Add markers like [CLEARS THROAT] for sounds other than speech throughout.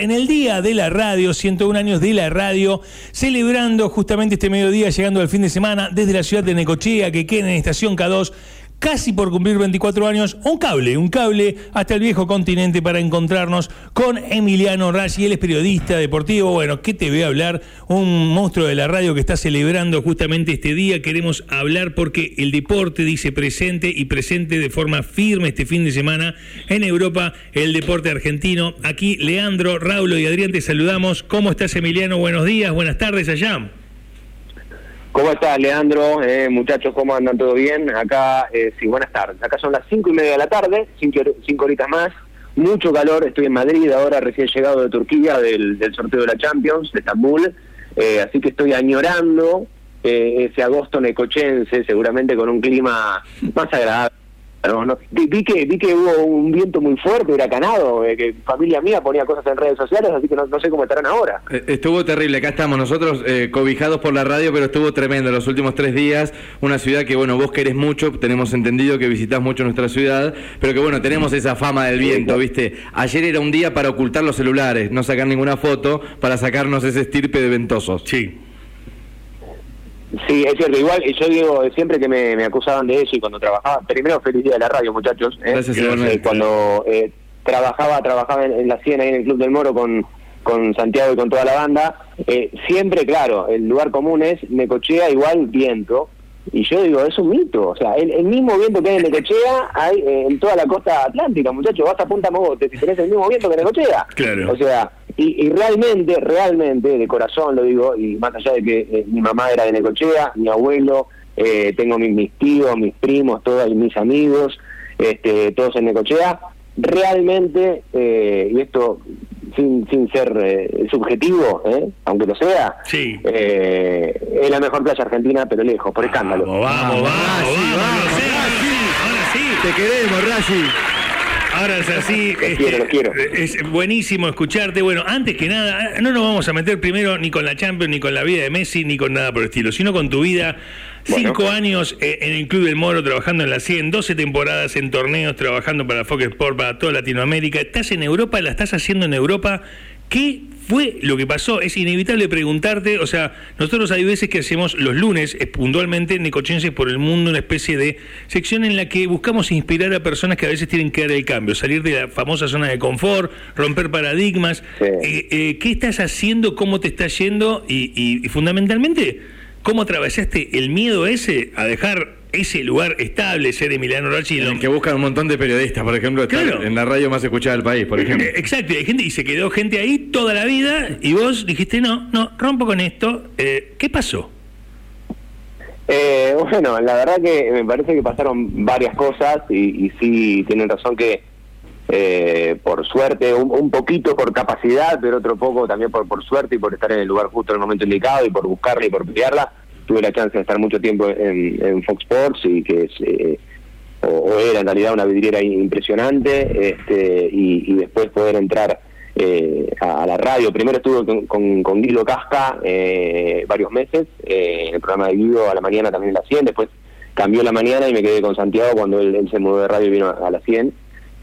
En el día de la radio, 101 años de la radio, celebrando justamente este mediodía, llegando al fin de semana desde la ciudad de Necochea, que queda en estación K2, casi por cumplir 24 años, un cable, un cable hasta el viejo continente para encontrarnos con Emiliano Raggi, él es periodista deportivo, bueno, ¿qué te voy a hablar? Un monstruo de la radio que está celebrando justamente este día, queremos hablar porque el deporte dice presente y presente de forma firme este fin de semana en Europa, el deporte argentino. Aquí Leandro, Raulo y Adrián te saludamos. ¿Cómo estás Emiliano? Buenos días, buenas tardes allá. ¿Cómo estás, Leandro? Eh, muchachos, ¿cómo andan? ¿Todo bien? Acá, eh, sí, buenas tardes. Acá son las cinco y media de la tarde, cinco, cinco horitas más. Mucho calor, estoy en Madrid ahora, recién llegado de Turquía, del, sorteo de la Champions, de Estambul. Eh, así que estoy añorando ese agosto necochense, seguramente con un clima más agradable vi, que, vi que hubo un viento muy fuerte, huracanado, eh, que familia mía ponía cosas en redes sociales, así que no, sé cómo estarán ahora. Eh, estuvo terrible, acá estamos nosotros eh, cobijados por la radio, pero estuvo tremendo los últimos tres días. Una ciudad que, bueno, vos querés mucho, tenemos entendido que visitás mucho nuestra ciudad, pero que, bueno, tenemos esa fama del viento, ¿viste? Ayer era un día para ocultar los celulares, no sacar ninguna foto, para sacarnos ese estirpe de ventosos. Sí. Sí, es cierto. Igual yo digo siempre que me, acusaban de eso y cuando trabajaba, primero feliz día de la radio, muchachos. ¿eh? Gracias, eh, Cuando eh, trabajaba, trabajaba en, la Siena, ahí en el Club del Moro con, con Santiago y con toda la banda, eh, siempre, claro, el lugar común es Necochea igual viento. Y yo digo, es un mito. O sea, el, mismo viento que hay en Necochea hay en toda la costa atlántica, muchachos. Vas a Punta Mogote si tenés el mismo viento que en Necochea. Claro. O sea, y, realmente, realmente, de corazón lo digo, y más allá de que eh, mi mamá era de Necochea, mi abuelo, eh, tengo mis, tíos, mis primos, todos mis amigos, este, todos en Necochea, realmente, eh, y esto sin, sin ser subjetivo, aunque lo sea, sí. es la mejor playa argentina, pero lejos, por escándalo. Vamos, vamos, vamos, vamos, Te queremos. Ahora es así. Este, es buenísimo escucharte. Bueno, antes que nada, no nos vamos a meter primero ni con la Champions, ni con la vida de Messi, ni con nada por el estilo, sino con tu vida. Cinco años eh, en el Club del Moro trabajando en la 100, 12 temporadas en torneos trabajando para Fox Sport, para toda Latinoamérica. Estás en Europa, la estás haciendo en Europa. ¿Qué fue lo que pasó? Es inevitable preguntarte, o sea, nosotros hay veces que hacemos los lunes, eh, puntualmente, Necochenses por el Mundo, una especie de sección en la que buscamos inspirar a personas que a veces tienen que dar el cambio, salir de la famosa zona de confort, romper paradigmas. Eh, eh, ¿Qué estás haciendo? ¿Cómo te está yendo? y fundamentalmente, ¿cómo atravesaste el miedo ese a dejar ese lugar estable, ser Emiliano Raggi. En que buscan un montón de periodistas, por ejemplo, en la radio más escuchada del país, por ejemplo. Exacto, y, gente, y se quedó gente ahí toda la vida y vos dijiste, no, no, rompo con esto. Eh, ¿Qué pasó? Eh, bueno, la verdad que me parece que pasaron varias cosas y, y sí tienen razón que eh, por suerte, un, poquito por capacidad, pero otro poco también por, por suerte y por estar en el lugar justo en el momento indicado y por buscarla y por pelearla tuve la chance de estar mucho tiempo en, Fox Sports y que es, eh, o, era en realidad una vidriera impresionante este, y, después poder entrar eh, a, la radio. Primero estuve con, con, Guido Casca eh, varios meses en el programa de Guido a la mañana también en la 100, después cambió la mañana y me quedé con Santiago cuando él, se mudó de radio y vino a, la 100.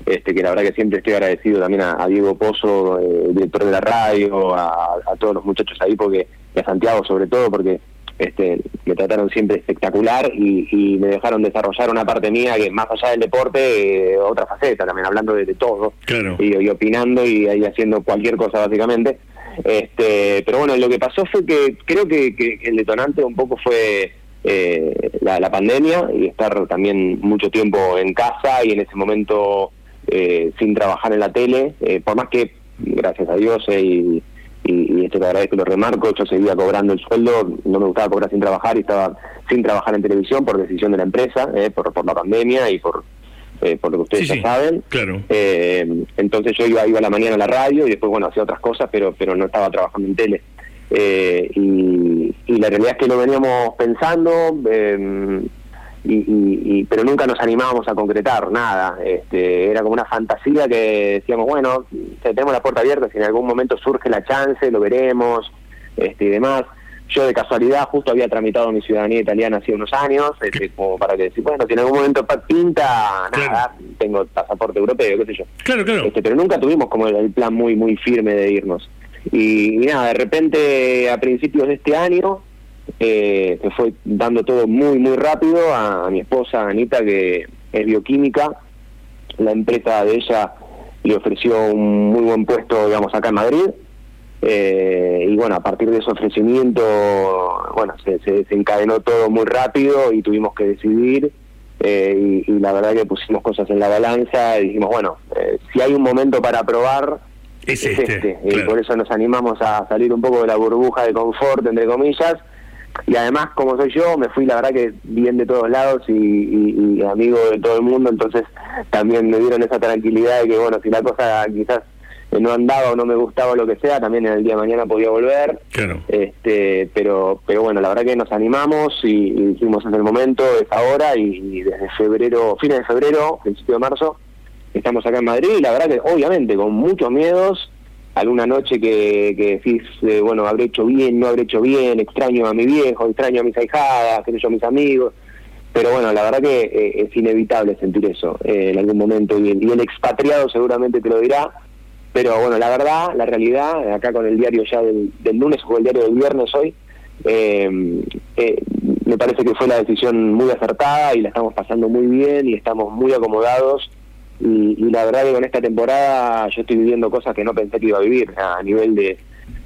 Este, que la verdad que siempre estoy agradecido también a, Diego Pozo, director de la radio, a, todos los muchachos ahí, porque y a Santiago sobre todo, porque este, me trataron siempre espectacular y, me dejaron desarrollar una parte mía que más allá del deporte, eh, otra faceta también, hablando de, todo y, opinando y ahí haciendo cualquier cosa básicamente. Este, pero bueno, lo que pasó fue que creo que, el detonante un poco fue eh, la, pandemia y estar también mucho tiempo en casa y en ese momento eh, sin trabajar en la tele, por más que, gracias a Dios, y y, esto la que lo remarco, yo seguía cobrando el sueldo, no me gustaba cobrar sin trabajar y estaba sin trabajar en televisión por decisión de la empresa, eh, por, por la pandemia y por, eh, por lo que ustedes ya saben. Claro. Eh, entonces yo iba, iba a la mañana a la radio y después, bueno, hacía otras cosas, pero, pero no estaba trabajando en tele. y, y la realidad es que lo veníamos pensando y, pero nunca nos animábamos a concretar nada. Este, era como una fantasía que decíamos, bueno, tenemos la puerta abierta, si en algún momento surge la chance, lo veremos este, y demás. yo de casualidad justo había tramitado mi ciudadanía italiana hace unos años, este, como para que decir, bueno, si en algún momento pinta, nada, tengo pasaporte europeo, qué sé yo. Claro, claro. Este, pero nunca tuvimos como el, plan muy, muy firme de irnos. Y, nada, de repente a principios de este año eh, se fue dando todo muy, muy rápido a, mi esposa Anita, que es bioquímica. La empresa de ella le ofreció un muy buen puesto, digamos, acá en Madrid. Eh, y bueno, a partir de ese ofrecimiento, bueno, se, desencadenó todo muy rápido y tuvimos que decidir. Eh, y, la verdad que pusimos cosas en la balanza y dijimos, bueno, eh, si hay un momento para probar, es, este. este. Y por eso nos animamos a salir un poco de la burbuja de confort, entre comillas. Y además, como soy yo, me fui, la verdad que bien de todos lados y, amigo de todo el mundo, entonces también me dieron esa tranquilidad de que, bueno, si la cosa quizás no andaba o no me gustaba o lo que sea, también en el día de mañana podía volver. Claro. Este, pero, pero bueno, la verdad que nos animamos y, dijimos es el momento, es ahora y, desde febrero, fines de febrero, principio de marzo, estamos acá en Madrid y la verdad que obviamente con muchos miedos, alguna noche que, que decís, eh, bueno, habré hecho bien, no habré hecho bien, extraño a mi viejo, extraño a mis ahijadas, qué a mis amigos. Pero bueno, la verdad que eh, es inevitable sentir eso eh, en algún momento y el expatriado seguramente te lo dirá pero bueno, la verdad, la realidad, acá con el diario ya del, lunes o el diario del viernes hoy, me parece que fue la decisión muy acertada y la estamos pasando muy bien y estamos muy acomodados. Y, y la verdad que con esta temporada yo estoy viviendo cosas que no pensé que iba a vivir a nivel de,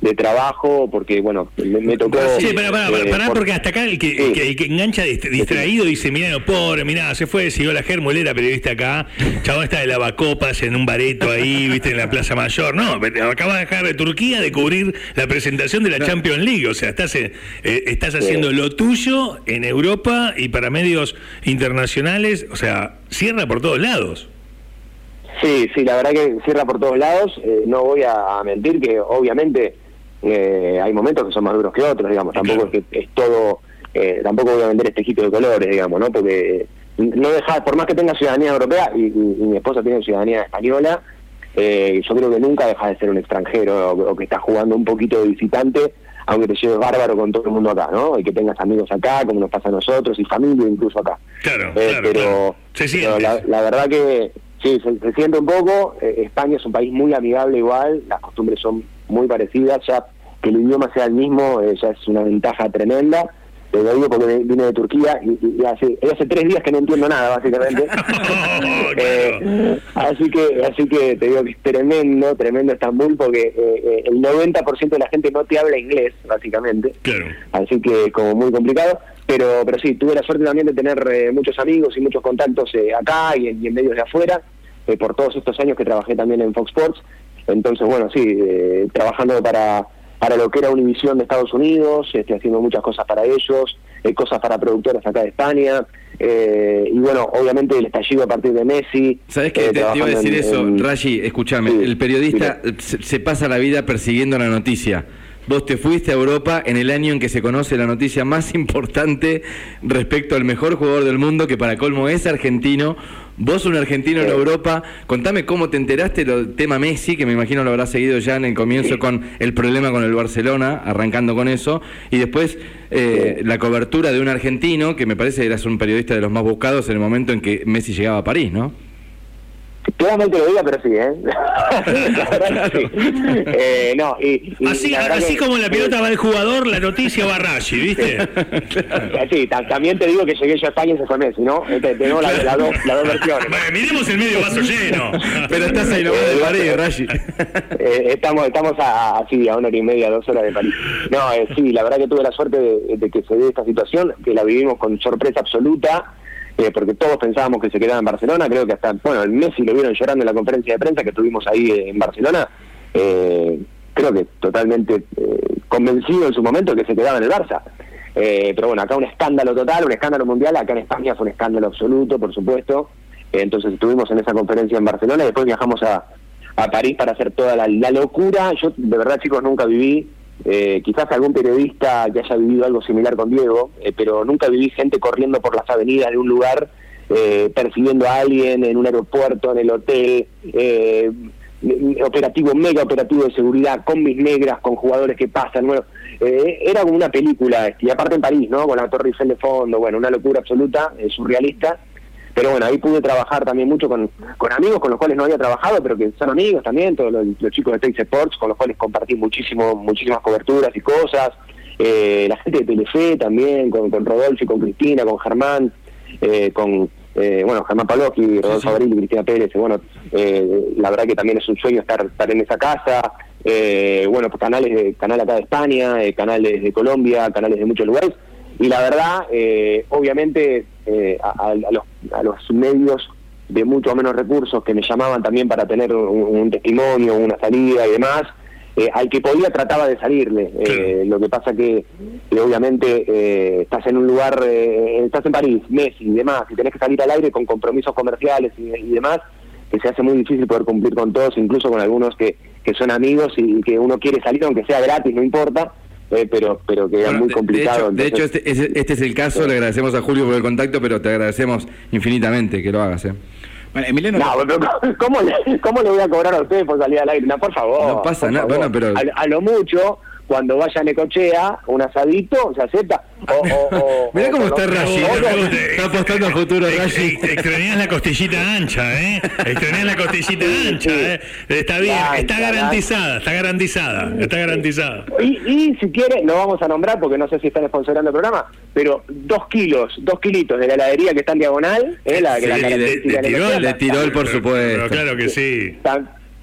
de trabajo, porque bueno, me, tocó... Sí, para, para, eh, porque hasta acá el que, que, engancha distraído dice, mira, no, pobre, mira, se fue, siguió la Germo, él era periodista acá, chavo está de lavacopas en un bareto ahí, viste, en la Plaza Mayor, no, acaba de dejar de Turquía de cubrir la presentación de la Champions League, o sea, estás, eh, estás haciendo lo tuyo en Europa y para medios internacionales, o sea, cierra por todos lados. Sí, sí, la verdad que cierra por todos lados. Eh, no voy a, mentir que obviamente eh, hay momentos que son más duros que otros, digamos. Tampoco es que es todo, eh, tampoco voy a vender este de colores, digamos, ¿no? Porque no deja, por más que tenga ciudadanía europea y, mi esposa tiene ciudadanía española, yo creo que nunca deja de ser un extranjero o, que está jugando un poquito de visitante, aunque te lleves bárbaro con todo el mundo acá, ¿no? Y que tengas amigos acá, como nos pasa a nosotros, y familia incluso acá. Claro, claro pero, pero la verdad que Sí, se, siente un poco. Eh, España es un país muy amigable igual, las costumbres son muy parecidas, ya que el idioma sea el mismo eh, ya es una ventaja tremenda. Te lo digo porque vine de Turquía y, hace, hace tres días que no entiendo nada, básicamente. [LAUGHS] [LAUGHS] Eh, así que así que te digo que es tremendo, tremendo Estambul, porque el 90% de la gente no te habla inglés, básicamente. Claro. Así que como muy complicado. Pero, pero sí, tuve la suerte también de tener eh, muchos amigos y muchos contactos eh, acá y en, medios de afuera, eh, por todos estos años que trabajé también en Fox Sports. Entonces, bueno, sí, trabajando para, para lo que era Univision de Estados Unidos, estoy haciendo muchas cosas para ellos, cosas para productores acá de España. y bueno, obviamente el estallido a partir de Messi. ¿Sabes qué? te, iba a decir eso, Rashi, escúchame, el periodista se, pasa la vida persiguiendo la noticia. Vos te fuiste a Europa en el año en que se conoce la noticia más [LAUGHS] importante respecto al mejor jugador del mundo, que para colmo es argentino. Vos un argentino en Europa, contame cómo te enteraste del tema Messi, que me imagino lo habrás seguido ya en el comienzo con el problema con el Barcelona, arrancando con eso, y después eh, la cobertura de un argentino, que me parece que eras un periodista de los más buscados en el momento en que Messi llegaba a París, ¿no? Claramente lo diga, pero sí, ¿eh? [LAUGHS] eh no, y, así así como la pelota va el jugador, la noticia va Rashi, ¿viste? sí, [LAUGHS] también te digo que llegué yo a España y se fue Messi, ¿no? Este, tenemos las la dos, dos versiones. Bueno, miremos el medio vaso lleno. pero estás ahí nomás de París, Rashi. [LAUGHS] Eh, estamos estamos a, así, a una hora y media, dos horas de París. No, eh, sí, la verdad que tuve la suerte de, de que se dé esta situación, que la vivimos con sorpresa absoluta eh, porque todos pensábamos que se quedaba en Barcelona, creo que hasta, bueno, el Messi lo vieron llorando en la conferencia de prensa que tuvimos ahí en Barcelona, eh, creo que totalmente eh, convencido en su momento que se quedaba en el Barça. pero bueno, acá un escándalo total, un escándalo mundial, acá en España fue un escándalo absoluto, por supuesto. entonces estuvimos en esa conferencia en Barcelona y después viajamos a, París para hacer toda la, la locura. Yo de verdad chicos nunca viví eh, quizás algún periodista que haya vivido algo similar con Diego, eh, pero nunca viví gente corriendo por las avenidas de un lugar, eh, persiguiendo a alguien en un aeropuerto, en el hotel, operativo, mega operativo de seguridad, con mis negras, con jugadores que pasan, bueno, eh, era como una película, y aparte en París, ¿no? Con la Torre Eiffel de fondo, bueno, una locura absoluta, eh, surrealista, pero bueno, ahí pude trabajar también mucho con, con amigos con los cuales no había trabajado, pero que son amigos también, todos los, chicos de Tex Sports, con los cuales compartí muchísimo, muchísimas coberturas y cosas, eh, la gente de Telefe también, con, con Rodolfo y con Cristina, con Germán, con eh, bueno, Germán Paloski, Rodolfo Abril y Cristina Pérez, bueno, eh, la verdad que también es un sueño estar, estar en esa casa, eh, bueno, pues canales de, canal acá de España, canales de Colombia, canales de muchos lugares, y la verdad, obviamente, a, los, a los medios de mucho menos recursos que me llamaban también para tener un testimonio, una salida y demás, eh, al que podía trataba de salirle. Eh, lo que pasa que, obviamente eh, estás en un lugar, estás en París, Messi y demás, y tenés que salir al aire con compromisos comerciales y, demás, que se hace muy difícil poder cumplir con todos, incluso con algunos que, que son amigos y, que uno quiere salir, aunque sea gratis, no importa. Pero pero que es muy complicado. De hecho, este, este, es el caso, le agradecemos a Julio por el contacto, pero te agradecemos infinitamente que lo hagas. ¿eh? Bueno, Emiliano. No, pero ¿cómo le, ¿cómo le voy a cobrar a ustedes por salir al aire? No, por favor. No pasa nada, bueno, pero. a, lo mucho, cuando vaya a Necochea, un asadito, se acepta. O, [LAUGHS] Mirá cómo está Rashi, está apostando a futuro Rashi. Extrañas la costillita ancha, ¿eh? Extrañas la costillita ancha, ¿eh? Está bien, está garantizada, está garantizada, está garantizada. Y, y si quiere, lo vamos a nombrar porque no sé si están sponsorando el programa, pero dos kilos, dos kilitos de la heladería que está en diagonal, ¿eh? La, sí, la de Tirol, por supuesto. claro que sí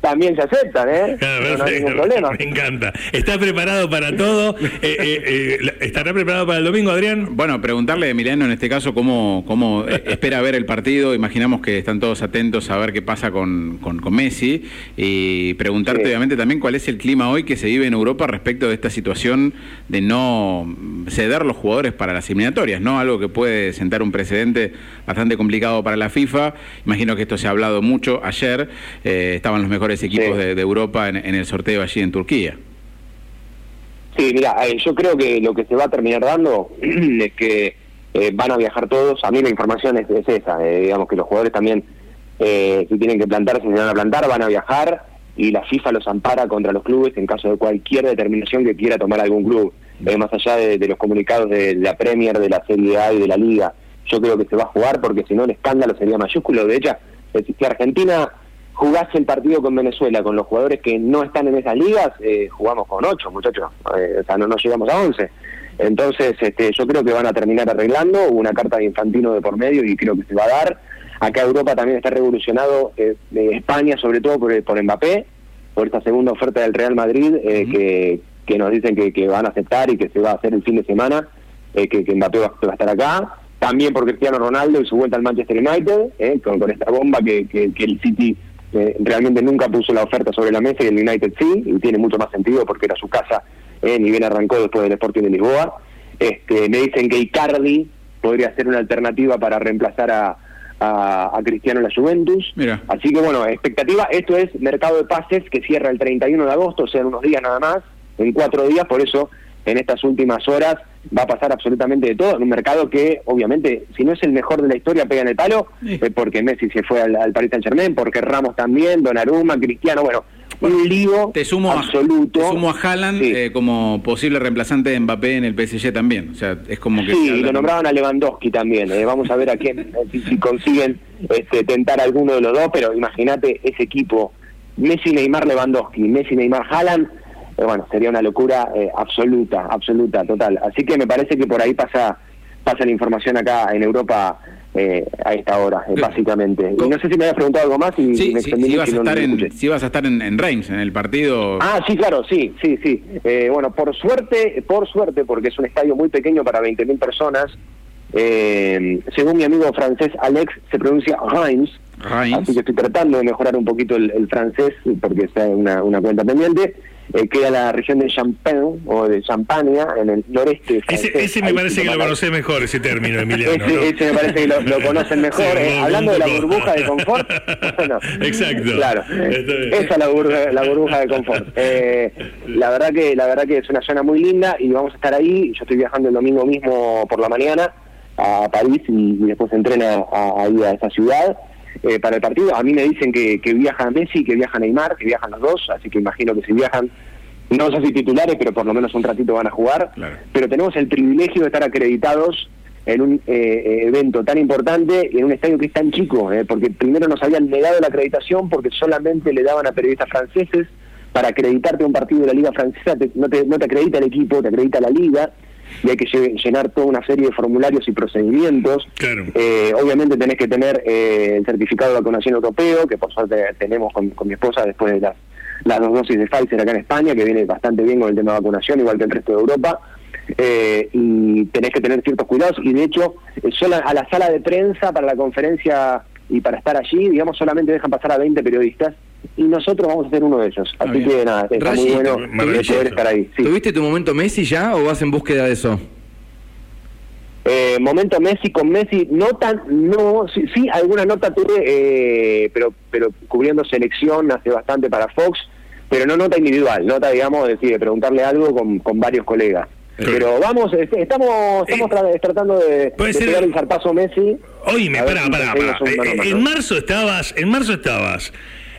también se aceptan, ¿eh? no, hay ningún [LAUGHS] problema. Me encanta. ¿Está preparado para todo? [LAUGHS] Eh, eh, eh, ¿Estará preparado para el domingo, Adrián? Bueno, preguntarle a Emiliano en este caso cómo, cómo espera ver el partido. Imaginamos que están todos atentos a ver qué pasa con, con, Messi. Y preguntarte, obviamente, también cuál es el clima hoy que se vive en Europa respecto de esta situación de no ceder los jugadores para las eliminatorias, ¿no? Algo que puede sentar un precedente bastante complicado para la FIFA. Imagino que esto se ha hablado mucho ayer. estaban los mejores equipos de, Europa en, el sorteo allí en Turquía. Sí, mira, eh, yo creo que lo que se va a terminar dando [CLEARS THROAT] es que eh, van a viajar todos. A mí la información es, esa, eh, digamos que los jugadores también, si tienen que plantarse, si van a plantar, van a viajar y la FIFA los ampara contra los clubes en caso de cualquier determinación que quiera tomar algún club, más allá de, los comunicados de la Premier, de la Serie A y de la Liga. Yo creo que se va a jugar porque si no el escándalo sería mayúsculo. De hecho, si Argentina jugase el partido con Venezuela con los jugadores que no están en esas ligas, eh, jugamos con ocho, muchachos. Eh, o sea, no, nos llegamos a once. Entonces, este, yo creo que van a terminar arreglando una carta de Infantino de por medio y creo que se va a dar. Acá Europa también está revolucionado, eh, España sobre todo por, por Mbappé, por esta segunda oferta del Real Madrid que, que nos dicen que, van a aceptar y que se va a hacer el fin de semana, que, Mbappé va, a estar acá. También por Cristiano Ronaldo y su vuelta al Manchester United, con, con, esta bomba que, que el City realmente nunca puso la oferta sobre la mesa y el United sí, y tiene mucho más sentido porque era su casa, eh, ni bien arrancó después del Sporting de Lisboa. Este, me dicen que Icardi podría ser una alternativa para reemplazar a, a, Cristiano en la Juventus. Así que bueno, expectativa, esto es mercado de pases que cierra el 31 de agosto, o sea, en unos días nada más, en cuatro días, por eso en estas últimas horas va a pasar absolutamente de todo en un mercado que obviamente si no es el mejor de la historia pega en el palo porque Messi se fue al, Paris Saint Germain porque Ramos también Donnarumma Cristiano bueno un lío te sumo absoluto. A, te sumo a Haaland eh, como posible reemplazante de Mbappé en el PSG también. O sea, es como que. Sí, lo nombraban a Lewandowski también. Eh. Vamos a ver a quién, [LAUGHS] eh, si, consiguen este, tentar alguno de los dos, pero imagínate ese equipo: Messi, Neymar, Lewandowski, Messi, Neymar, Haaland eh, bueno, sería una locura eh, absoluta, absoluta, total. Así que me parece que por ahí pasa pasa la información acá en Europa eh, a esta hora, básicamente. Y no sé si me habías preguntado algo más y sí, si, ibas a estar en, si vas a estar en, Reims, en el partido. Ah, sí, claro, sí, sí, sí. bueno, por suerte, por suerte, porque es un estadio muy pequeño para 20.000 personas, según mi amigo francés Alex, se pronuncia Reims. Así que estoy tratando de mejorar un poquito el, francés, porque es una, una cuenta pendiente eh, queda la región de Champagne o de Champaña, en el noreste. Ese, ese me parece que lo conoce mejor, ese término, Emiliano. ese, ese, me parece que lo, conocen [LAUGHS] mejor. Eh, hablando de la burbuja de confort. Exacto. Claro, esa es la burbuja, la burbuja de confort. [LAUGHS] Eh, la verdad que la verdad que es una zona muy linda y vamos a estar ahí. Yo estoy viajando el domingo mismo por la mañana a París y, después entreno a, a, a esa ciudad. Eh, para el partido. A mí me dicen que, que viaja Messi, que viaja Neymar, que viajan los dos, así que imagino que si viajan, no sé si titulares, pero por lo menos un ratito van a jugar. Pero tenemos el privilegio de estar acreditados en un eh, eh, evento tan importante y en un estadio que es tan chico, eh, porque primero nos habían negado la acreditación porque solamente le daban a periodistas franceses para acreditarte un partido de la liga francesa, no, te, no te acredita el equipo, te acredita la liga y hay que llenar toda una serie de formularios y procedimientos. obviamente tenés que tener el certificado de vacunación europeo, que por suerte tenemos con, mi esposa después de las, las dos dosis de Pfizer acá en España, que viene bastante bien con el tema de vacunación, igual que el resto de Europa. Eh, y tenés que tener ciertos cuidados. Y de hecho eh, solo a la sala de prensa para la conferencia y para estar allí, digamos, solamente dejan pasar a 20 periodistas y nosotros vamos a ser uno de ellos. Ah, Así que nada, está muy bueno poder estar ahí. ¿Tuviste tu momento Messi ya o vas en búsqueda de eso? Eh, momento Messi con Messi, no tan, no, sí, sí alguna nota tuve, eh, pero, pero cubriendo selección hace bastante para Fox, pero no nota individual, nota, digamos, decir, de preguntarle algo con, con varios colegas. Pero vamos, este, estamos, estamos eh, tratando de, de el zarpazo Messi. Oíme, pará, pará, pará. Eh, en marzo estabas, en marzo estabas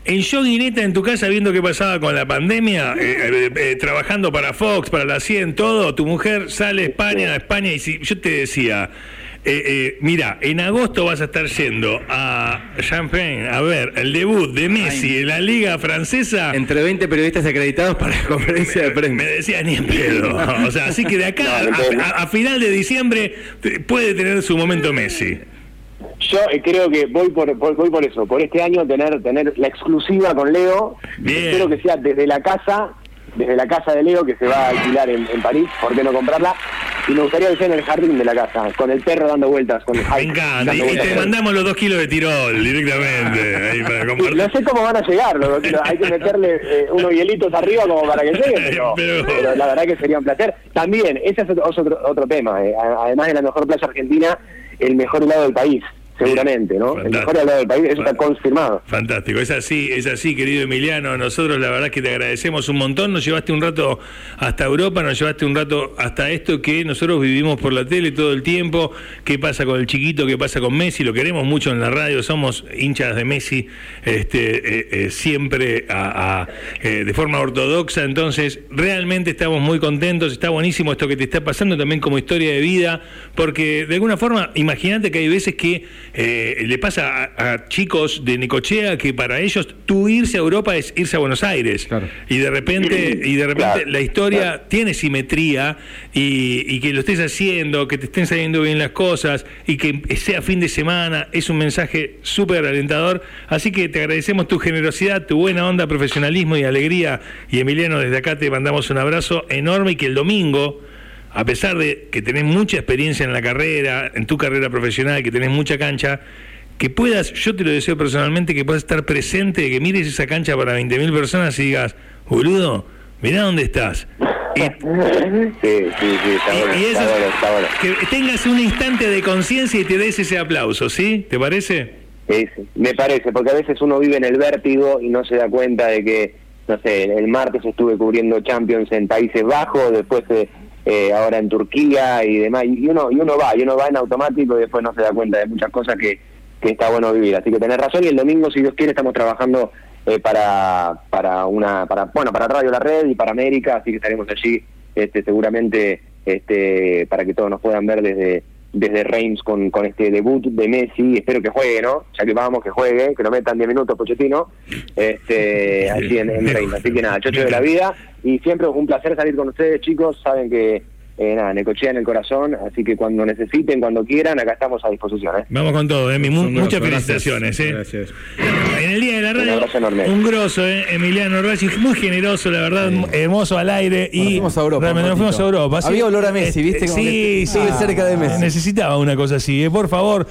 en joguineta en tu casa viendo qué pasaba con la pandemia, eh, trabajando para Fox, para la 100, todo, tu mujer sale a España, a España, y si yo te decía, eh, eh, mira, en agosto vas a estar yendo a Champagne a ver el debut de Messi en la Liga Francesa. Entre 20 periodistas acreditados para la conferencia de prensa. Me decía ni en pedo. [LAUGHS] O sea, así que de acá a, final de diciembre puede tener su momento Messi. Yo eh, creo que voy por, voy por eso, por este año tener tener la exclusiva con Leo. Espero que sea desde la casa, desde la casa de Leo que se va a alquilar en, en París, ¿por qué no comprarla? Y me gustaría que sea en el jardín de la casa, con el perro dando vueltas. Con el me encanta, y, te mandamos los dos kilos de tirol directamente. ahí para compartir. no sé cómo van a llegar los dos kilos, hay que meterle eh, unos hielitos arriba como para que lleguen, pero, [LAUGHS] la verdad que sería un placer. También, ese es otro, otro, tema, eh, además de la mejor playa argentina, el mejor helado del país seguramente, ¿no? El mejor helado del país, eso está confirmado. Fantástico, es así, es así, querido Emiliano. Nosotros la verdad que te agradecemos un montón. Nos llevaste un rato hasta Europa, nos llevaste un rato hasta esto que nosotros vivimos por la tele todo el tiempo. ¿Qué pasa con el chiquito? ¿Qué pasa con Messi? Lo queremos mucho en la radio, somos hinchas de Messi este, eh, eh, siempre eh, de forma ortodoxa. Entonces, realmente estamos muy contentos. Está buenísimo esto que te está pasando también como historia de vida, porque de alguna forma, imagínate que hay veces que eh, le pasa a, chicos de Nicochea que para ellos tú irse a Europa es irse a Buenos Aires. Y de repente, y de repente la historia tiene simetría y, que lo estés haciendo, que te estén saliendo bien las cosas y que sea fin de semana, es un mensaje súper alentador. Así que te agradecemos tu generosidad, tu buena onda, profesionalismo y alegría. Y Emiliano, desde acá te mandamos un abrazo enorme y que el domingo a pesar de que tenés mucha experiencia en la carrera, en tu carrera profesional, que tenés mucha cancha, que puedas, yo te lo deseo personalmente, que puedas estar presente, que mires esa cancha para 20.000 personas y digas, boludo, mirá dónde estás. sí, sí, sí, está, bueno, Que tengas un instante de conciencia y te des ese aplauso, ¿sí? ¿Te parece? Sí, me parece, porque a veces uno vive en el vértigo y no se da cuenta de que, no sé, el martes estuve cubriendo Champions en Países Bajos, después... se eh, ahora en Turquía y demás, y uno, y uno va, y uno va en automático y después no se da cuenta de muchas cosas que, que está bueno vivir. Así que tenés razón y el domingo, si Dios quiere, estamos trabajando eh, para, para una, para, bueno, para Radio La Red y para América, así que estaremos allí este, seguramente este, para que todos nos puedan ver desde desde Reims con, con este debut de Messi, espero que juegue, ¿no? Ya que vamos, que juegue, que lo metan 10 minutos Pochettino, este, [LAUGHS] así en, en Reims. Así que nada, chocho de la vida, y siempre un placer salir con ustedes, chicos, saben que eh, nada, Necochea en el corazón, así que cuando necesiten, cuando quieran, acá estamos a disposición. ¿eh? Vamos con todo, Emi. muchas felicitaciones. ¿eh? Gracias. En el día de la radio, un, grosso, ¿eh? Emiliano Racing, muy generoso, la verdad, hermoso al aire. y nos fuimos a Europa. Nos fuimos a Europa. Había olor a Messi, ¿viste? sí, sí, cerca de Messi. Necesitaba una cosa así, ¿eh? por favor.